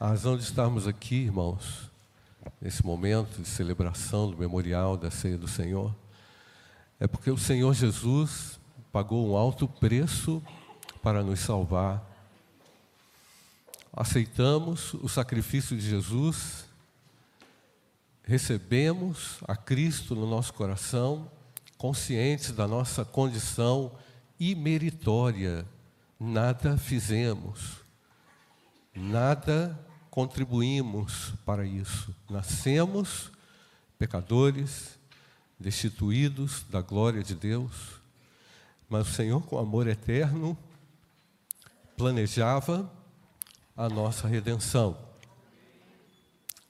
A razão de estarmos aqui, irmãos, nesse momento de celebração do memorial da ceia do Senhor, é porque o Senhor Jesus pagou um alto preço para nos salvar. Aceitamos o sacrifício de Jesus, recebemos a Cristo no nosso coração, conscientes da nossa condição imeritória. Nada fizemos, nada contribuímos para isso. Nascemos pecadores, destituídos da glória de Deus, mas o Senhor, com amor eterno, planejava a nossa redenção.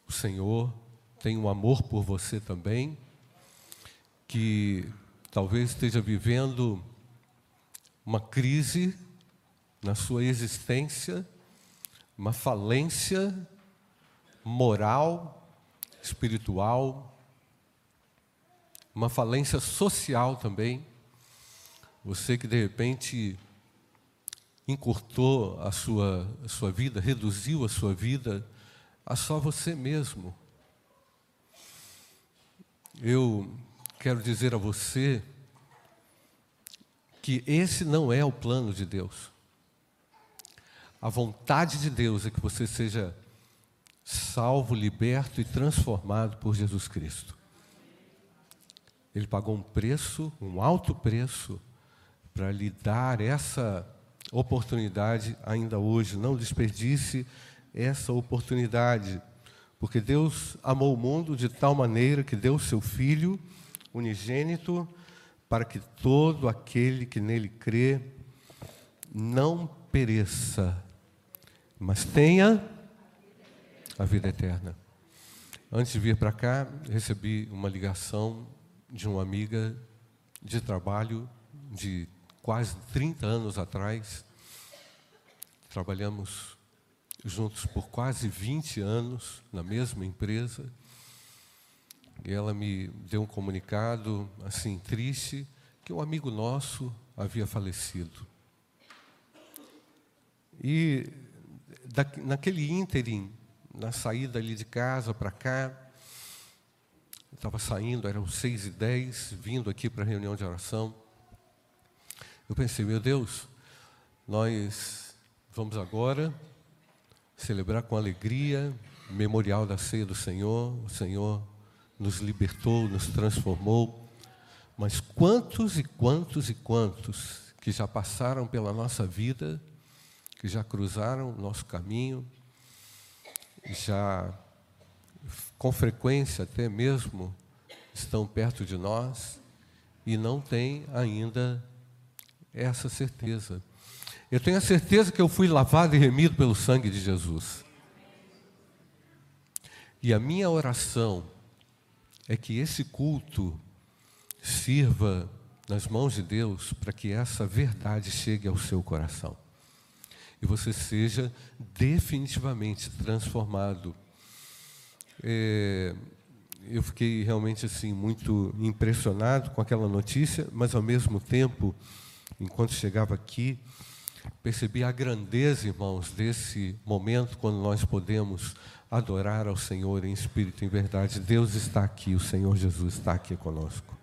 O Senhor tem um amor por você também, que talvez esteja vivendo uma crise na sua existência, uma falência moral, espiritual, uma falência social também. Você que de repente encurtou a sua, a sua vida, reduziu a sua vida a só você mesmo. Eu quero dizer a você que esse não é o plano de Deus. A vontade de Deus é que você seja salvo, liberto e transformado por Jesus Cristo. Ele pagou um preço, um alto preço, para lhe dar essa oportunidade ainda hoje. Não desperdice essa oportunidade, porque Deus amou o mundo de tal maneira que deu seu Filho unigênito para que todo aquele que nele crê não pereça, mas tenha a vida eterna. Antes de vir para cá, recebi uma ligação de uma amiga de trabalho de quase 30 anos atrás. Trabalhamos juntos por quase 20 anos na mesma empresa. E ela me deu um comunicado assim triste que um amigo nosso havia falecido. E da, naquele ínterim, na saída ali de casa para cá, estava saindo, eram seis e dez, vindo aqui para a reunião de oração. Eu pensei, meu Deus, nós vamos agora celebrar com alegria o memorial da ceia do Senhor. O Senhor nos libertou, nos transformou. Mas quantos e quantos e quantos que já passaram pela nossa vida que já cruzaram o nosso caminho, já com frequência até mesmo estão perto de nós e não têm ainda essa certeza. Eu tenho a certeza que eu fui lavado e remido pelo sangue de Jesus. E a minha oração é que esse culto sirva nas mãos de Deus para que essa verdade chegue ao seu coração e você seja definitivamente transformado. É, eu fiquei realmente assim muito impressionado com aquela notícia, mas ao mesmo tempo, enquanto chegava aqui, percebi a grandeza, irmãos, desse momento quando nós podemos adorar ao Senhor em espírito e em verdade. Deus está aqui, o Senhor Jesus está aqui conosco.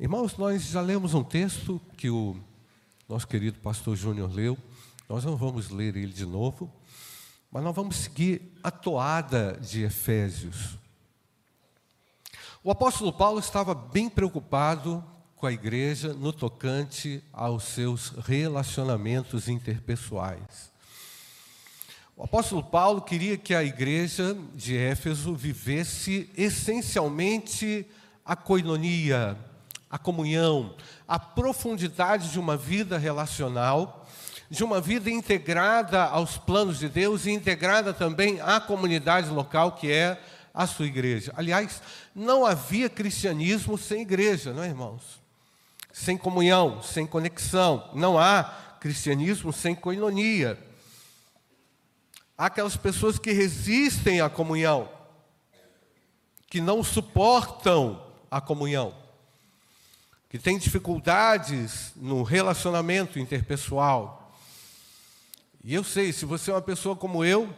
Irmãos, nós já lemos um texto que o nosso querido pastor Júnior leu. Nós não vamos ler ele de novo, mas nós vamos seguir a toada de Efésios. O apóstolo Paulo estava bem preocupado com a igreja no tocante aos seus relacionamentos interpessoais. O apóstolo Paulo queria que a igreja de Éfeso vivesse essencialmente a coinonia, a comunhão, a profundidade de uma vida relacional de uma vida integrada aos planos de Deus e integrada também à comunidade local que é a sua igreja. Aliás, não havia cristianismo sem igreja, não é, irmãos? Sem comunhão, sem conexão. Não há cristianismo sem coinonia. Há aquelas pessoas que resistem à comunhão, que não suportam a comunhão, que têm dificuldades no relacionamento interpessoal, e eu sei, se você é uma pessoa como eu,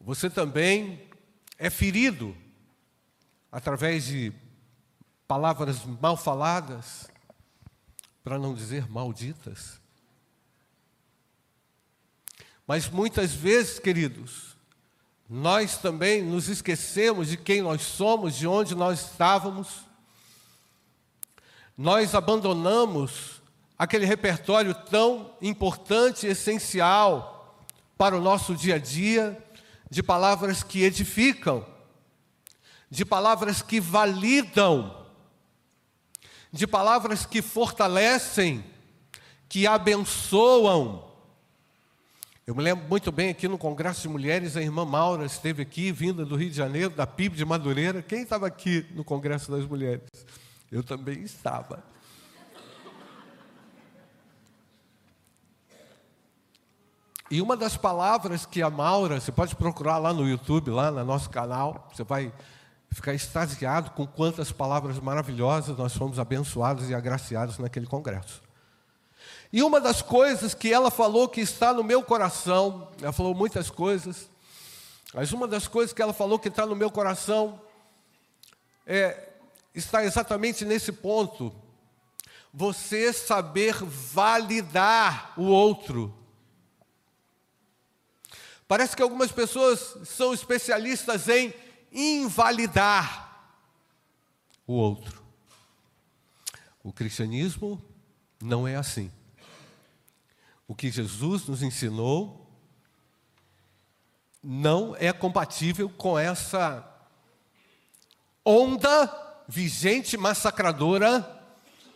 Você também é ferido através de palavras mal faladas, para não dizer malditas. Mas muitas vezes, queridos, nós também nos esquecemos de quem nós somos, de onde nós estávamos. Nós abandonamos aquele repertório tão importante essencial para o nosso dia a dia, de palavras que edificam, de palavras que validam, de palavras que fortalecem, que abençoam. Eu me lembro muito bem aqui no Congresso de Mulheres, a irmã Maura esteve aqui, vinda do Rio de Janeiro, da PIB de Madureira. Quem estava aqui no Congresso das Mulheres? Eu também estava. E uma das palavras que a Maura, você pode procurar lá no YouTube, lá no nosso canal, você vai ficar extasiado com quantas palavras maravilhosas nós fomos abençoados e agraciados naquele congresso. E uma das coisas que ela falou que está no meu coração, ela falou muitas coisas, mas uma das coisas que ela falou que está no meu coração é, está exatamente nesse ponto. Você saber validar o outro. Parece que algumas pessoas são especialistas em invalidar o outro. O cristianismo não é assim. O que Jesus nos ensinou não é compatível com essa onda vigente, massacradora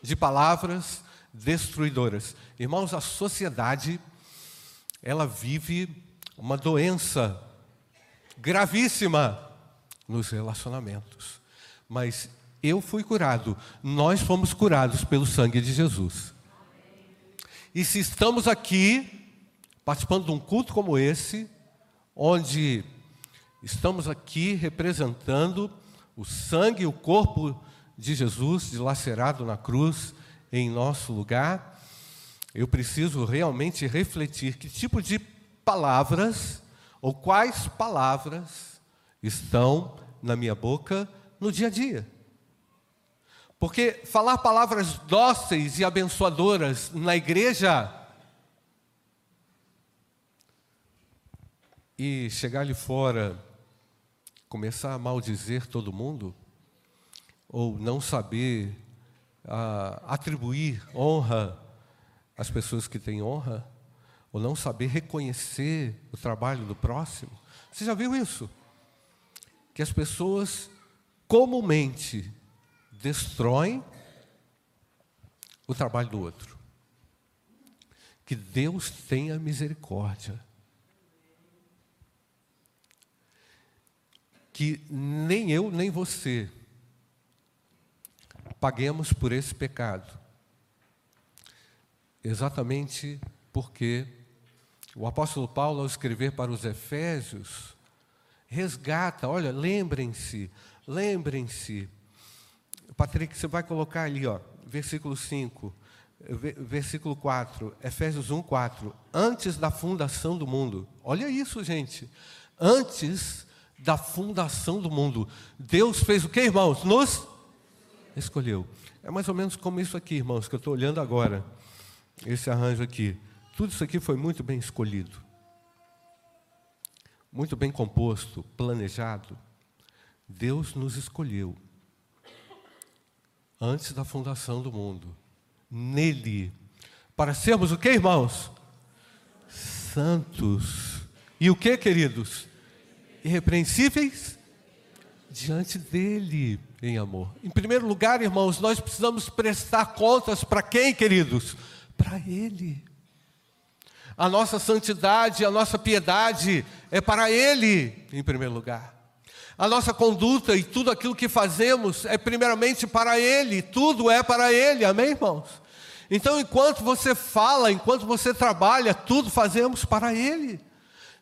de palavras destruidoras. Irmãos, a sociedade ela vive uma doença gravíssima nos relacionamentos. Mas eu fui curado, nós fomos curados pelo sangue de Jesus. E se estamos aqui, participando de um culto como esse, onde estamos aqui representando o sangue e o corpo de Jesus dilacerado na cruz em nosso lugar, eu preciso realmente refletir que tipo de palavras ou quais palavras estão na minha boca no dia a dia. Porque falar palavras dóceis e abençoadoras na igreja e chegar ali fora, começar a maldizer todo mundo, ou não saber ah, atribuir honra às pessoas que têm honra, ou não saber reconhecer o trabalho do próximo. Você já viu isso? que as pessoas comumente destroem o trabalho do outro. Que Deus tenha misericórdia. Que nem eu, nem você paguemos por esse pecado. Exatamente porque o apóstolo Paulo, ao escrever para os Efésios, resgata, olha, lembrem-se, lembrem-se. Patrick, você vai colocar ali, ó, versículo 5, versículo 4, Efésios 1, 4. Antes da fundação do mundo. Olha isso, gente. Antes da fundação do mundo. Deus fez o que, irmãos? Nos escolheu. É mais ou menos como isso aqui, irmãos, que eu estou olhando agora. Esse arranjo aqui. Tudo isso aqui foi muito bem escolhido muito bem composto, planejado, Deus nos escolheu antes da fundação do mundo, nele, para sermos o que, irmãos? Santos. E o que, queridos? Irrepreensíveis diante dele em amor. Em primeiro lugar, irmãos, nós precisamos prestar contas para quem, queridos? Para ele. A nossa santidade, a nossa piedade é para Ele, em primeiro lugar. A nossa conduta e tudo aquilo que fazemos é primeiramente para Ele, tudo é para Ele, amém, irmãos? Então, enquanto você fala, enquanto você trabalha, tudo fazemos para Ele.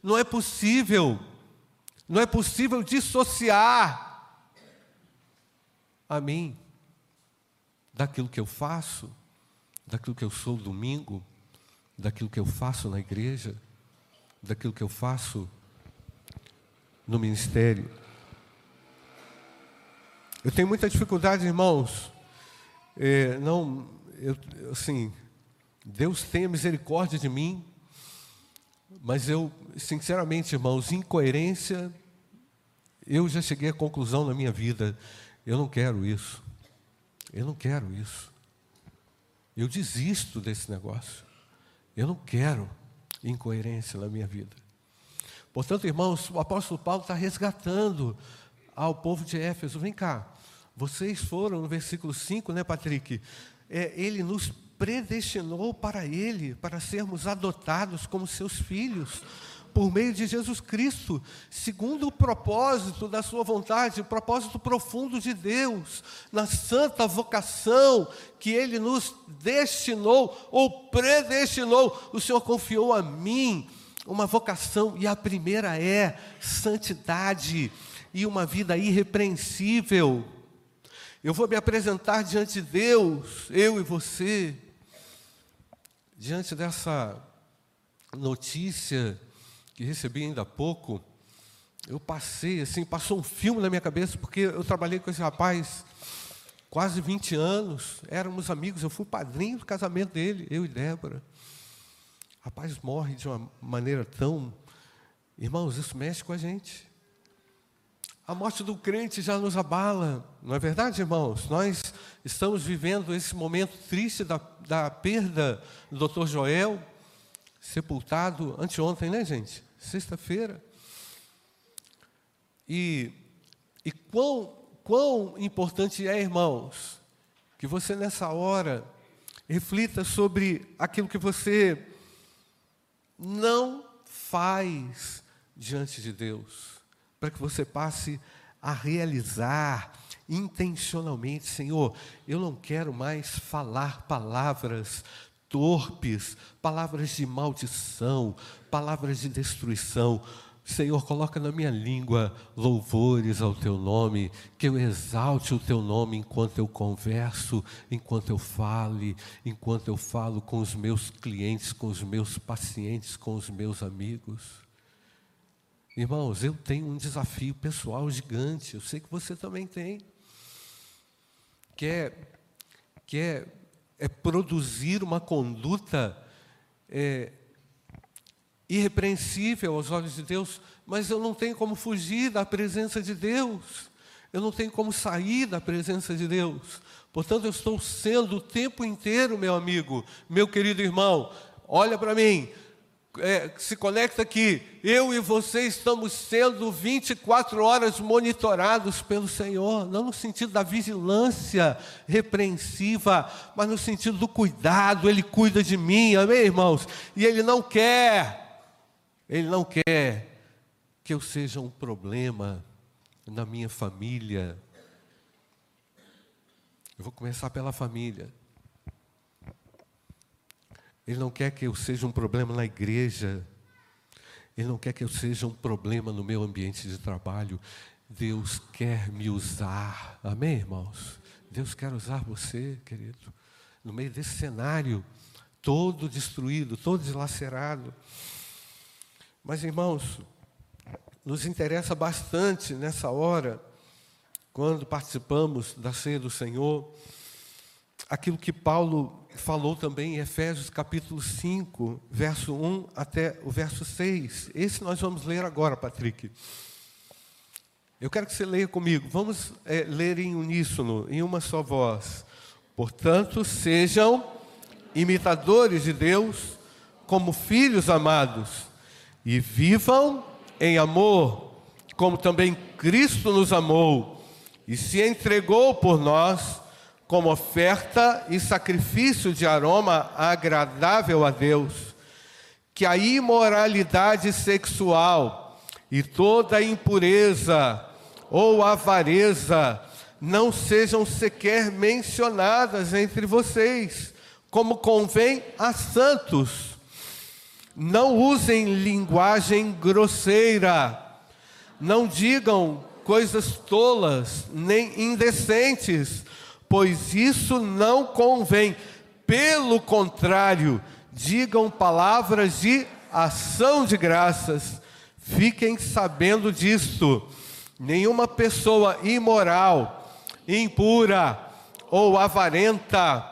Não é possível, não é possível dissociar a mim daquilo que eu faço, daquilo que eu sou domingo, daquilo que eu faço na igreja, daquilo que eu faço no ministério. Eu tenho muita dificuldade, irmãos. É, não, eu, assim, Deus tenha misericórdia de mim, mas eu, sinceramente, irmãos, incoerência, eu já cheguei à conclusão na minha vida, eu não quero isso. Eu não quero isso. Eu desisto desse negócio. Eu não quero incoerência na minha vida. Portanto, irmãos, o apóstolo Paulo está resgatando ao povo de Éfeso: vem cá, vocês foram, no versículo 5, né, Patrick? É, ele nos predestinou para Ele, para sermos adotados como seus filhos, por meio de Jesus Cristo, segundo o propósito da Sua vontade, o propósito profundo de Deus, na santa vocação que Ele nos destinou ou predestinou. O Senhor confiou a mim uma vocação, e a primeira é santidade e uma vida irrepreensível. Eu vou me apresentar diante de Deus, eu e você, diante dessa notícia que recebi ainda há pouco. Eu passei, assim, passou um filme na minha cabeça, porque eu trabalhei com esse rapaz quase 20 anos, éramos amigos, eu fui padrinho do casamento dele, eu e Débora. O rapaz morre de uma maneira tão. Irmãos, isso mexe com a gente. A morte do crente já nos abala, não é verdade, irmãos? Nós estamos vivendo esse momento triste da, da perda do Dr. Joel, sepultado anteontem, né, gente? Sexta-feira. E, e quão, quão importante é, irmãos, que você nessa hora reflita sobre aquilo que você não faz diante de Deus para que você passe a realizar intencionalmente, Senhor, eu não quero mais falar palavras torpes, palavras de maldição, palavras de destruição. Senhor, coloca na minha língua louvores ao teu nome, que eu exalte o teu nome enquanto eu converso, enquanto eu fale, enquanto eu falo com os meus clientes, com os meus pacientes, com os meus amigos. Irmãos, eu tenho um desafio pessoal gigante, eu sei que você também tem, que é, que é, é produzir uma conduta é, irrepreensível aos olhos de Deus, mas eu não tenho como fugir da presença de Deus, eu não tenho como sair da presença de Deus, portanto, eu estou sendo o tempo inteiro, meu amigo, meu querido irmão, olha para mim, é, se conecta aqui, eu e você estamos sendo 24 horas monitorados pelo Senhor, não no sentido da vigilância repreensiva, mas no sentido do cuidado, Ele cuida de mim, amém, irmãos? E Ele não quer, Ele não quer que eu seja um problema na minha família. Eu vou começar pela família. Ele não quer que eu seja um problema na igreja. Ele não quer que eu seja um problema no meu ambiente de trabalho. Deus quer me usar. Amém, irmãos? Deus quer usar você, querido, no meio desse cenário todo destruído, todo dilacerado. Mas, irmãos, nos interessa bastante nessa hora, quando participamos da ceia do Senhor, aquilo que Paulo falou também em Efésios capítulo 5, verso 1 até o verso 6. Esse nós vamos ler agora, Patrick. Eu quero que você leia comigo. Vamos é, ler em uníssono, em uma só voz. Portanto, sejam imitadores de Deus como filhos amados e vivam em amor, como também Cristo nos amou e se entregou por nós como oferta e sacrifício de aroma agradável a Deus, que a imoralidade sexual e toda impureza ou avareza não sejam sequer mencionadas entre vocês, como convém a santos. Não usem linguagem grosseira, não digam coisas tolas nem indecentes pois isso não convém. Pelo contrário, digam palavras de ação de graças, Fiquem sabendo disto: nenhuma pessoa imoral, impura ou avarenta,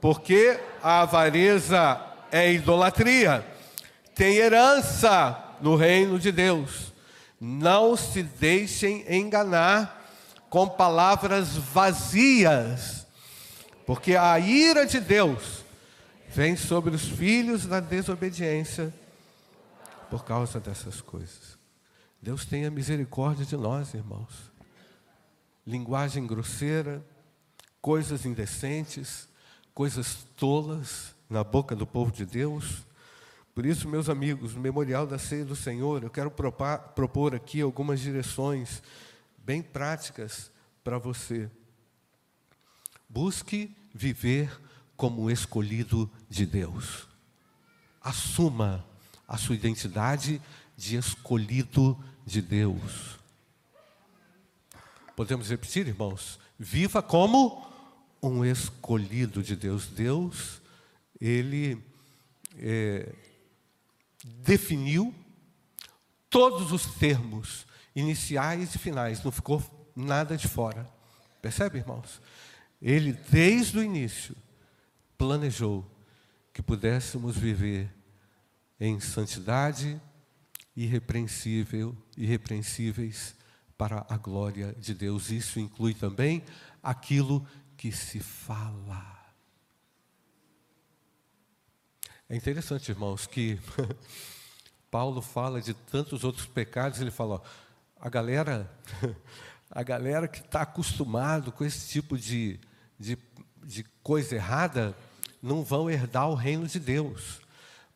porque a avareza é idolatria, tem herança no reino de Deus. Não se deixem enganar com palavras vazias, porque a ira de Deus vem sobre os filhos da desobediência por causa dessas coisas. Deus tenha misericórdia de nós, irmãos. Linguagem grosseira, coisas indecentes, coisas tolas na boca do povo de Deus. Por isso, meus amigos, no memorial da ceia do Senhor, eu quero propor aqui algumas direções bem práticas para você. Busque viver como escolhido de Deus. Assuma a sua identidade de escolhido de Deus. Podemos repetir, irmãos? Viva como um escolhido de Deus. Deus, Ele é, definiu todos os termos iniciais e finais, não ficou nada de fora. Percebe, irmãos? Ele, desde o início, planejou que pudéssemos viver em santidade irrepreensível, irrepreensíveis para a glória de Deus. Isso inclui também aquilo que se fala. É interessante, irmãos, que Paulo fala de tantos outros pecados, ele fala, ó, a galera, a galera que está acostumado com esse tipo de, de, de coisa errada, não vão herdar o reino de Deus.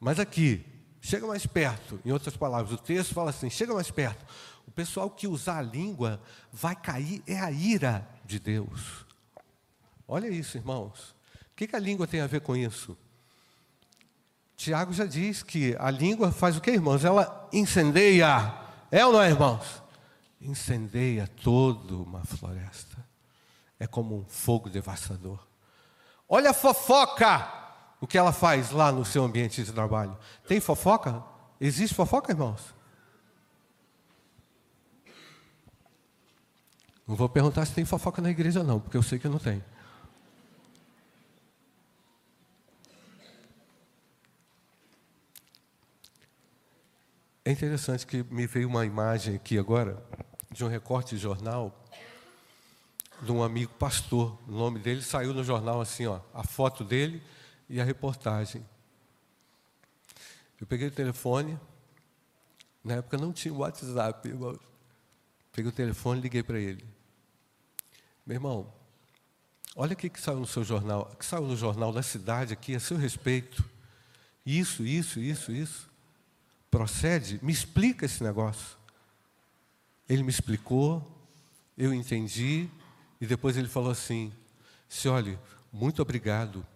Mas aqui, chega mais perto. Em outras palavras, o texto fala assim: chega mais perto. O pessoal que usar a língua vai cair, é a ira de Deus. Olha isso, irmãos. O que, que a língua tem a ver com isso? Tiago já diz que a língua faz o que, irmãos? Ela incendeia. É ou não é, irmãos? Incendeia toda uma floresta. É como um fogo devastador. Olha a fofoca o que ela faz lá no seu ambiente de trabalho. Tem fofoca? Existe fofoca, irmãos? Não vou perguntar se tem fofoca na igreja, não, porque eu sei que não tem. É interessante que me veio uma imagem aqui agora, de um recorte de jornal, de um amigo pastor. O nome dele saiu no jornal assim, ó, a foto dele e a reportagem. Eu peguei o telefone, na época não tinha WhatsApp, irmão. Peguei o telefone e liguei para ele. Meu irmão, olha o que, que saiu no seu jornal, que saiu no jornal da cidade aqui a seu respeito. Isso, isso, isso, isso. Procede, me explica esse negócio. Ele me explicou, eu entendi, e depois ele falou assim: se olhe, muito obrigado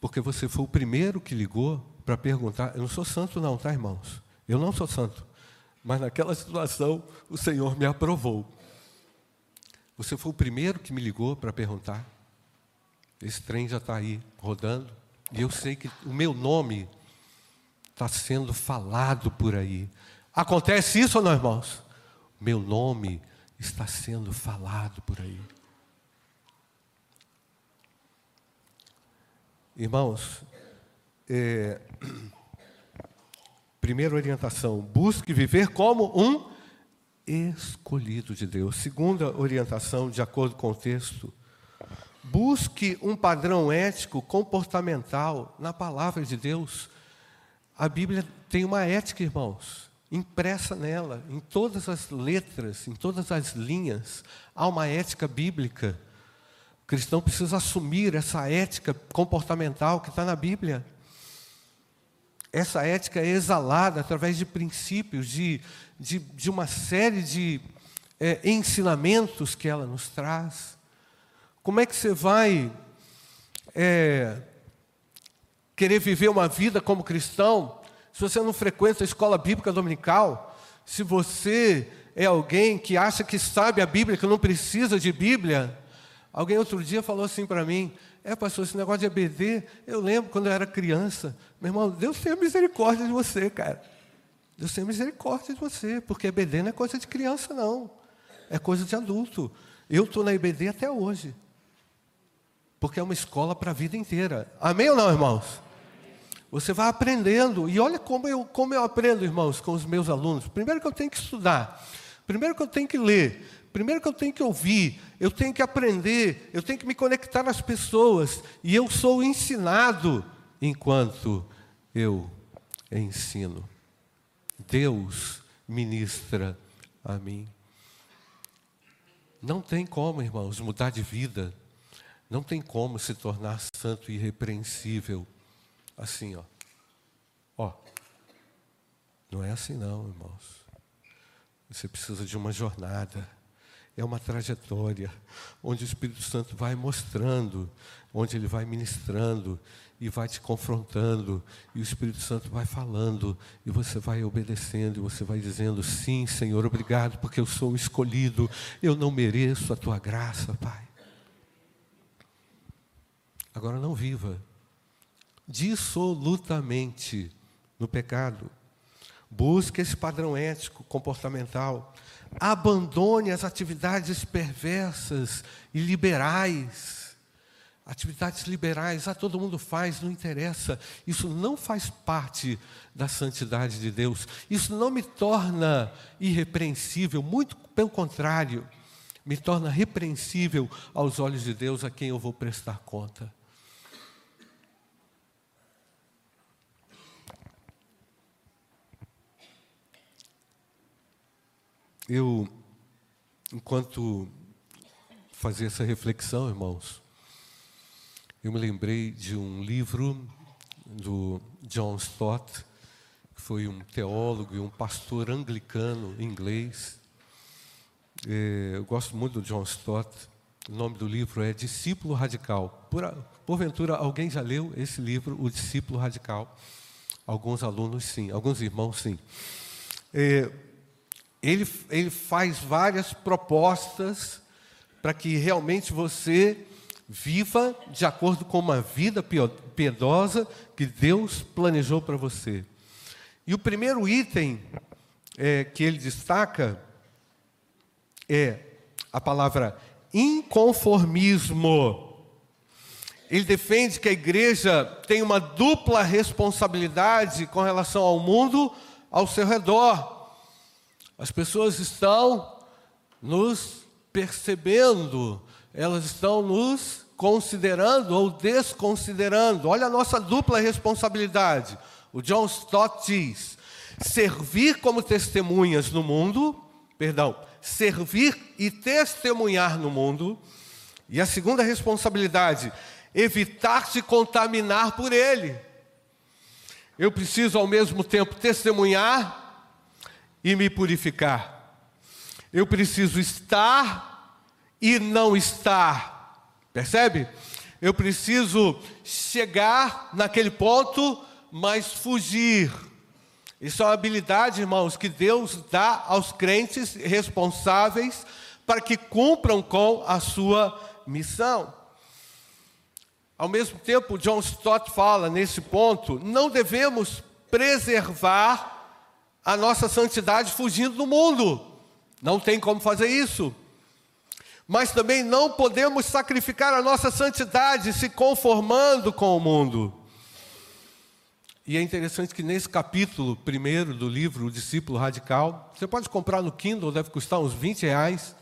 porque você foi o primeiro que ligou para perguntar. Eu não sou santo, não, tá, irmãos? Eu não sou santo. Mas naquela situação, o Senhor me aprovou. Você foi o primeiro que me ligou para perguntar. Esse trem já está aí rodando. E eu sei que o meu nome está sendo falado por aí. Acontece isso ou não, irmãos? Meu nome está sendo falado por aí. Irmãos, é, primeira orientação: busque viver como um escolhido de Deus. Segunda orientação, de acordo com o texto, busque um padrão ético comportamental na palavra de Deus. A Bíblia tem uma ética, irmãos, impressa nela, em todas as letras, em todas as linhas, há uma ética bíblica. O cristão precisa assumir essa ética comportamental que está na Bíblia. Essa ética é exalada através de princípios, de, de, de uma série de é, ensinamentos que ela nos traz. Como é que você vai é, querer viver uma vida como cristão se você não frequenta a escola bíblica dominical? Se você é alguém que acha que sabe a Bíblia, que não precisa de Bíblia? Alguém outro dia falou assim para mim: É, pastor, esse negócio de EBD, eu lembro quando eu era criança. Meu irmão, Deus tenha misericórdia de você, cara. Deus tem misericórdia de você, porque EBD não é coisa de criança, não. É coisa de adulto. Eu estou na EBD até hoje. Porque é uma escola para a vida inteira. Amém ou não, irmãos? Você vai aprendendo. E olha como eu, como eu aprendo, irmãos, com os meus alunos. Primeiro que eu tenho que estudar. Primeiro que eu tenho que ler. Primeiro que eu tenho que ouvir. Eu tenho que aprender. Eu tenho que me conectar às pessoas. E eu sou ensinado enquanto eu ensino. Deus ministra a mim. Não tem como, irmãos, mudar de vida. Não tem como se tornar santo e irrepreensível assim, ó. Ó. Não é assim não, irmãos. Você precisa de uma jornada. É uma trajetória onde o Espírito Santo vai mostrando, onde ele vai ministrando e vai te confrontando, e o Espírito Santo vai falando, e você vai obedecendo, e você vai dizendo: Sim, Senhor, obrigado, porque eu sou escolhido, eu não mereço a tua graça, Pai. Agora não viva dissolutamente no pecado. Busque esse padrão ético, comportamental. Abandone as atividades perversas e liberais. Atividades liberais, ah, todo mundo faz, não interessa. Isso não faz parte da santidade de Deus. Isso não me torna irrepreensível, muito pelo contrário, me torna repreensível aos olhos de Deus a quem eu vou prestar conta. Eu, enquanto fazia essa reflexão, irmãos, eu me lembrei de um livro do John Stott, que foi um teólogo e um pastor anglicano inglês. É, eu gosto muito do John Stott. O nome do livro é Discípulo Radical. Por, porventura, alguém já leu esse livro, O Discípulo Radical? Alguns alunos, sim. Alguns irmãos, sim. É, ele, ele faz várias propostas para que realmente você viva de acordo com uma vida piedosa que Deus planejou para você. E o primeiro item é, que ele destaca é a palavra inconformismo. Ele defende que a igreja tem uma dupla responsabilidade com relação ao mundo ao seu redor. As pessoas estão nos percebendo, elas estão nos considerando ou desconsiderando. Olha a nossa dupla responsabilidade. O John Stott diz: servir como testemunhas no mundo, perdão, servir e testemunhar no mundo. E a segunda responsabilidade, evitar se contaminar por ele. Eu preciso ao mesmo tempo testemunhar e me purificar. Eu preciso estar e não estar. Percebe? Eu preciso chegar naquele ponto, mas fugir. Isso é uma habilidade, irmãos, que Deus dá aos crentes responsáveis para que cumpram com a sua missão. Ao mesmo tempo, John Stott fala nesse ponto, não devemos preservar a nossa santidade fugindo do mundo. Não tem como fazer isso. Mas também não podemos sacrificar a nossa santidade se conformando com o mundo. E é interessante que nesse capítulo primeiro do livro O Discípulo Radical, você pode comprar no Kindle, deve custar uns 20 reais.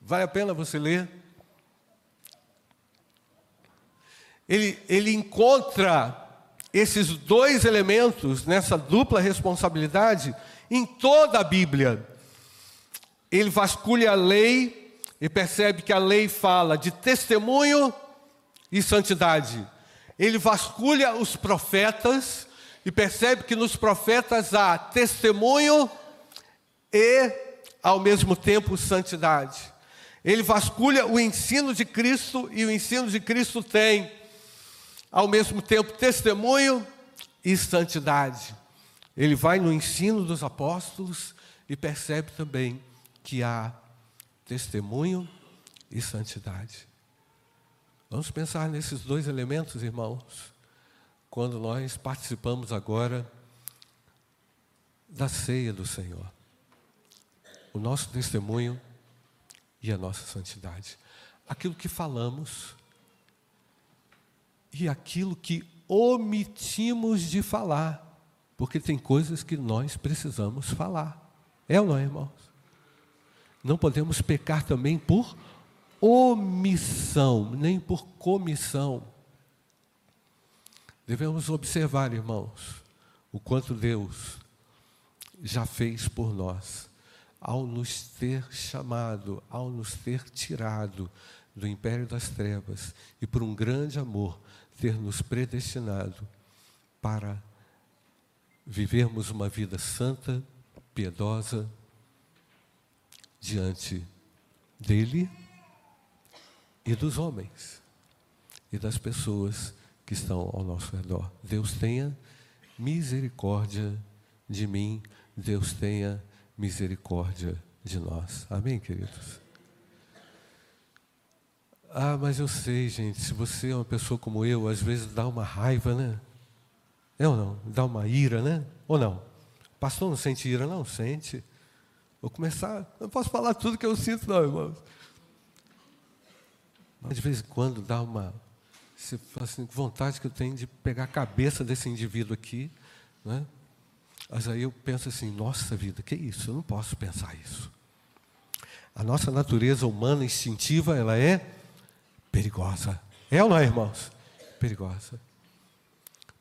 Vale a pena você ler. Ele, ele encontra esses dois elementos nessa dupla responsabilidade em toda a Bíblia. Ele vasculha a lei e percebe que a lei fala de testemunho e santidade. Ele vasculha os profetas e percebe que nos profetas há testemunho e, ao mesmo tempo, santidade. Ele vasculha o ensino de Cristo e o ensino de Cristo tem ao mesmo tempo testemunho e santidade. Ele vai no ensino dos apóstolos e percebe também que há testemunho e santidade. Vamos pensar nesses dois elementos, irmãos, quando nós participamos agora da ceia do Senhor. O nosso testemunho e a nossa santidade. Aquilo que falamos e aquilo que omitimos de falar. Porque tem coisas que nós precisamos falar. É ou não é, irmãos? Não podemos pecar também por omissão, nem por comissão. Devemos observar, irmãos, o quanto Deus já fez por nós, ao nos ter chamado, ao nos ter tirado do império das trevas e por um grande amor ter nos predestinado para vivermos uma vida santa, piedosa, diante dele e dos homens e das pessoas que estão ao nosso redor. Deus tenha misericórdia de mim, Deus tenha misericórdia de nós. Amém, queridos? Ah, mas eu sei, gente, se você é uma pessoa como eu, às vezes dá uma raiva, né? É ou não? Dá uma ira, né? Ou não? Pastor não sente ira, não? Sente. Vou começar, não posso falar tudo que eu sinto, não, irmãos. Mas de vez em quando dá uma. Você fala assim, vontade que eu tenho de pegar a cabeça desse indivíduo aqui, né? Mas aí eu penso assim, nossa vida, que isso? Eu não posso pensar isso. A nossa natureza humana instintiva, ela é perigosa. É ou não é, irmãos? Perigosa.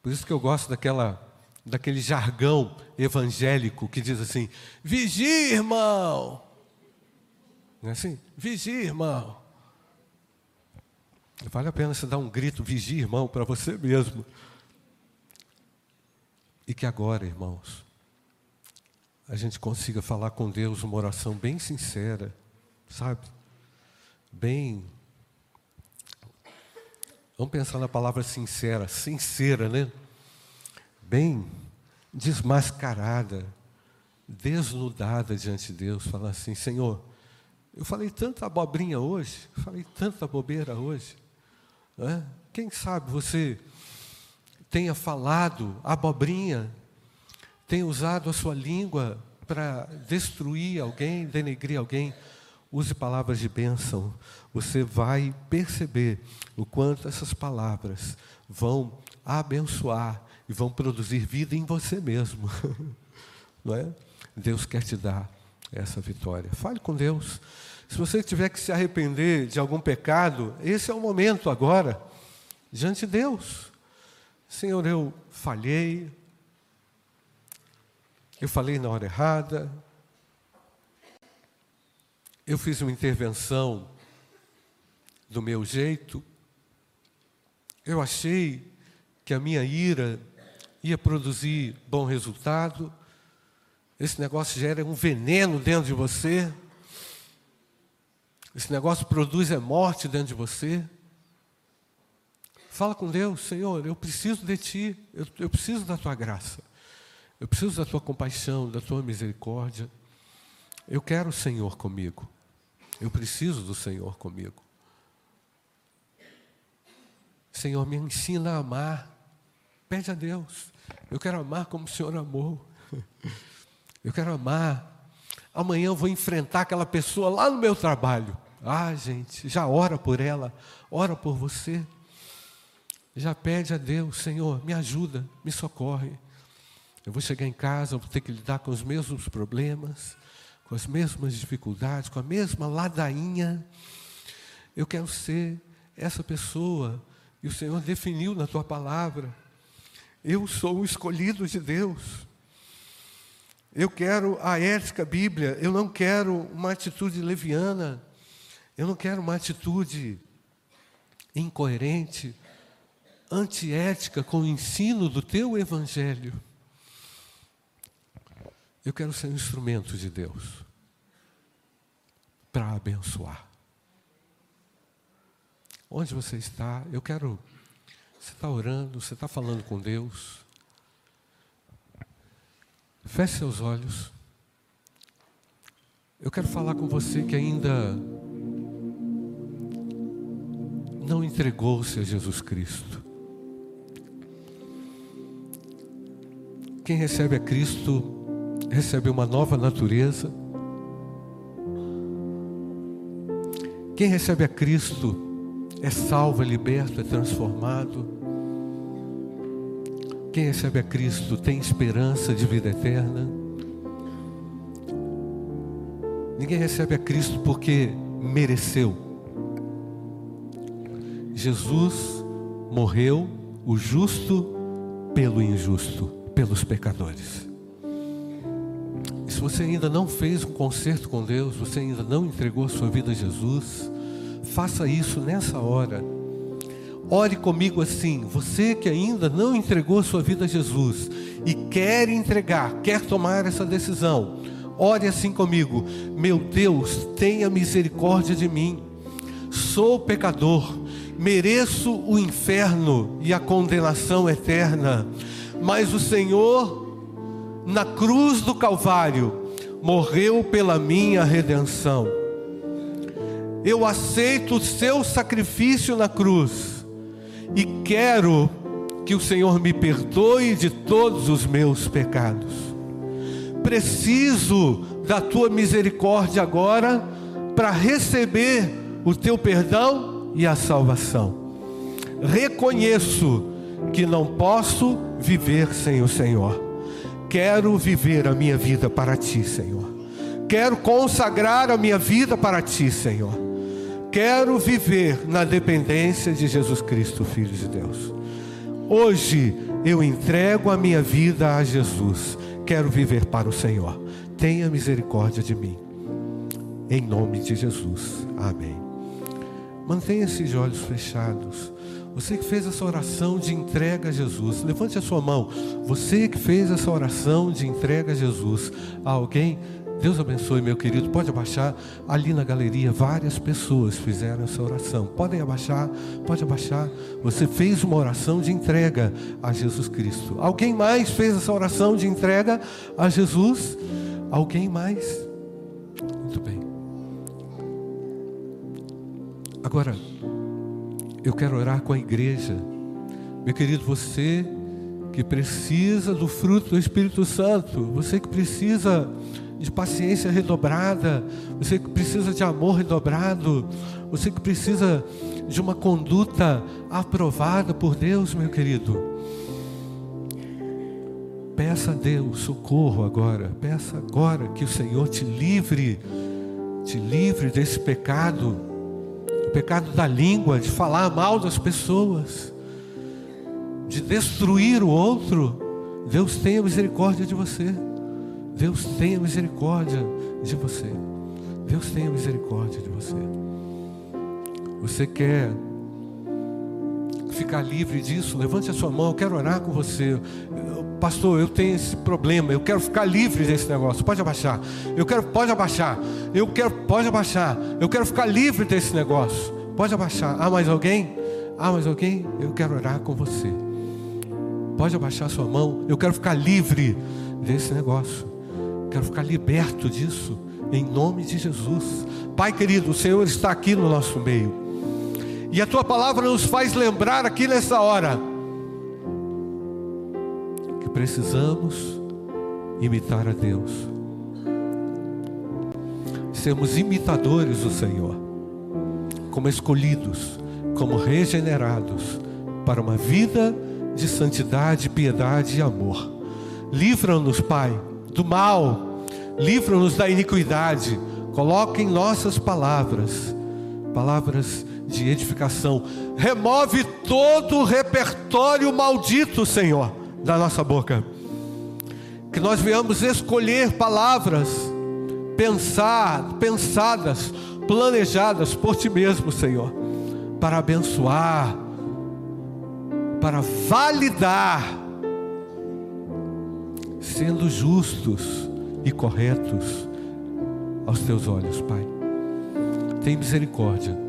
Por isso que eu gosto daquela, daquele jargão evangélico que diz assim: vigia, irmão. Não é assim? Vigia, irmão. Vale a pena você dar um grito, vigia, irmão, para você mesmo. E que agora, irmãos, a gente consiga falar com Deus uma oração bem sincera, sabe? Bem Vamos pensar na palavra sincera, sincera, né? Bem desmascarada, desnudada diante de Deus, falar assim: Senhor, eu falei tanta abobrinha hoje, falei tanta bobeira hoje. Né? Quem sabe você tenha falado abobrinha, tenha usado a sua língua para destruir alguém, denegrir alguém. Use palavras de bênção. Você vai perceber o quanto essas palavras vão abençoar e vão produzir vida em você mesmo. Não é? Deus quer te dar essa vitória. Fale com Deus. Se você tiver que se arrepender de algum pecado, esse é o momento agora, diante de Deus. Senhor, eu falhei, eu falei na hora errada, eu fiz uma intervenção do meu jeito. Eu achei que a minha ira ia produzir bom resultado. Esse negócio gera um veneno dentro de você. Esse negócio produz é morte dentro de você. Fala com Deus, Senhor, eu preciso de Ti, eu, eu preciso da Tua graça, eu preciso da Tua compaixão, da Tua misericórdia. Eu quero o Senhor comigo. Eu preciso do Senhor comigo. Senhor, me ensina a amar. Pede a Deus. Eu quero amar como o Senhor amou. Eu quero amar. Amanhã eu vou enfrentar aquela pessoa lá no meu trabalho. Ah, gente, já ora por ela, ora por você. Já pede a Deus, Senhor, me ajuda, me socorre. Eu vou chegar em casa, vou ter que lidar com os mesmos problemas com as mesmas dificuldades, com a mesma ladainha. Eu quero ser essa pessoa. E o Senhor definiu na tua palavra. Eu sou o escolhido de Deus. Eu quero a ética bíblia. Eu não quero uma atitude leviana. Eu não quero uma atitude incoerente, antiética com o ensino do teu evangelho. Eu quero ser um instrumento de Deus para abençoar. Onde você está? Eu quero. Você está orando, você está falando com Deus. Feche seus olhos. Eu quero falar com você que ainda não entregou-se a Jesus Cristo. Quem recebe a Cristo recebe uma nova natureza. Quem recebe a Cristo é salvo, é liberto, é transformado. Quem recebe a Cristo tem esperança de vida eterna. Ninguém recebe a Cristo porque mereceu. Jesus morreu, o justo pelo injusto, pelos pecadores. Se você ainda não fez um concerto com Deus, você ainda não entregou a sua vida a Jesus, faça isso nessa hora. Ore comigo assim, você que ainda não entregou a sua vida a Jesus e quer entregar, quer tomar essa decisão, ore assim comigo: Meu Deus, tenha misericórdia de mim. Sou pecador, mereço o inferno e a condenação eterna, mas o Senhor na cruz do Calvário, morreu pela minha redenção. Eu aceito o seu sacrifício na cruz e quero que o Senhor me perdoe de todos os meus pecados. Preciso da tua misericórdia agora para receber o teu perdão e a salvação. Reconheço que não posso viver sem o Senhor Quero viver a minha vida para ti, Senhor. Quero consagrar a minha vida para ti, Senhor. Quero viver na dependência de Jesus Cristo, Filho de Deus. Hoje eu entrego a minha vida a Jesus. Quero viver para o Senhor. Tenha misericórdia de mim. Em nome de Jesus. Amém. Mantenha esses olhos fechados. Você que fez essa oração de entrega a Jesus, levante a sua mão. Você que fez essa oração de entrega a Jesus a alguém, Deus abençoe, meu querido. Pode abaixar. Ali na galeria, várias pessoas fizeram essa oração. Podem abaixar, pode abaixar. Você fez uma oração de entrega a Jesus Cristo. Alguém mais fez essa oração de entrega a Jesus? Alguém mais? Muito bem. Agora, eu quero orar com a igreja. Meu querido, você que precisa do fruto do Espírito Santo, você que precisa de paciência redobrada, você que precisa de amor redobrado, você que precisa de uma conduta aprovada por Deus, meu querido. Peça a Deus socorro agora, peça agora que o Senhor te livre, te livre desse pecado o pecado da língua, de falar mal das pessoas, de destruir o outro. Deus tenha misericórdia de você. Deus tenha misericórdia de você. Deus tenha misericórdia de você. Você quer ficar livre disso? Levante a sua mão, eu quero orar com você. Pastor, eu tenho esse problema, eu quero ficar livre desse negócio. Pode abaixar. Eu quero, pode abaixar. Eu quero, pode abaixar. Eu quero ficar livre desse negócio. Pode abaixar. Ah, mais alguém? Ah, mais alguém? Eu quero orar com você. Pode abaixar sua mão. Eu quero ficar livre desse negócio. Quero ficar liberto disso. Em nome de Jesus. Pai querido, o Senhor está aqui no nosso meio. E a tua palavra nos faz lembrar aqui nessa hora precisamos imitar a Deus. Sermos imitadores do Senhor, como escolhidos, como regenerados para uma vida de santidade, piedade e amor. Livra-nos, Pai, do mal, livra-nos da iniquidade. Coloque em nossas palavras, palavras de edificação. Remove todo o repertório maldito, Senhor da nossa boca. Que nós venhamos escolher palavras pensar, pensadas, planejadas por ti mesmo, Senhor, para abençoar, para validar, sendo justos e corretos aos teus olhos, Pai. Tem misericórdia.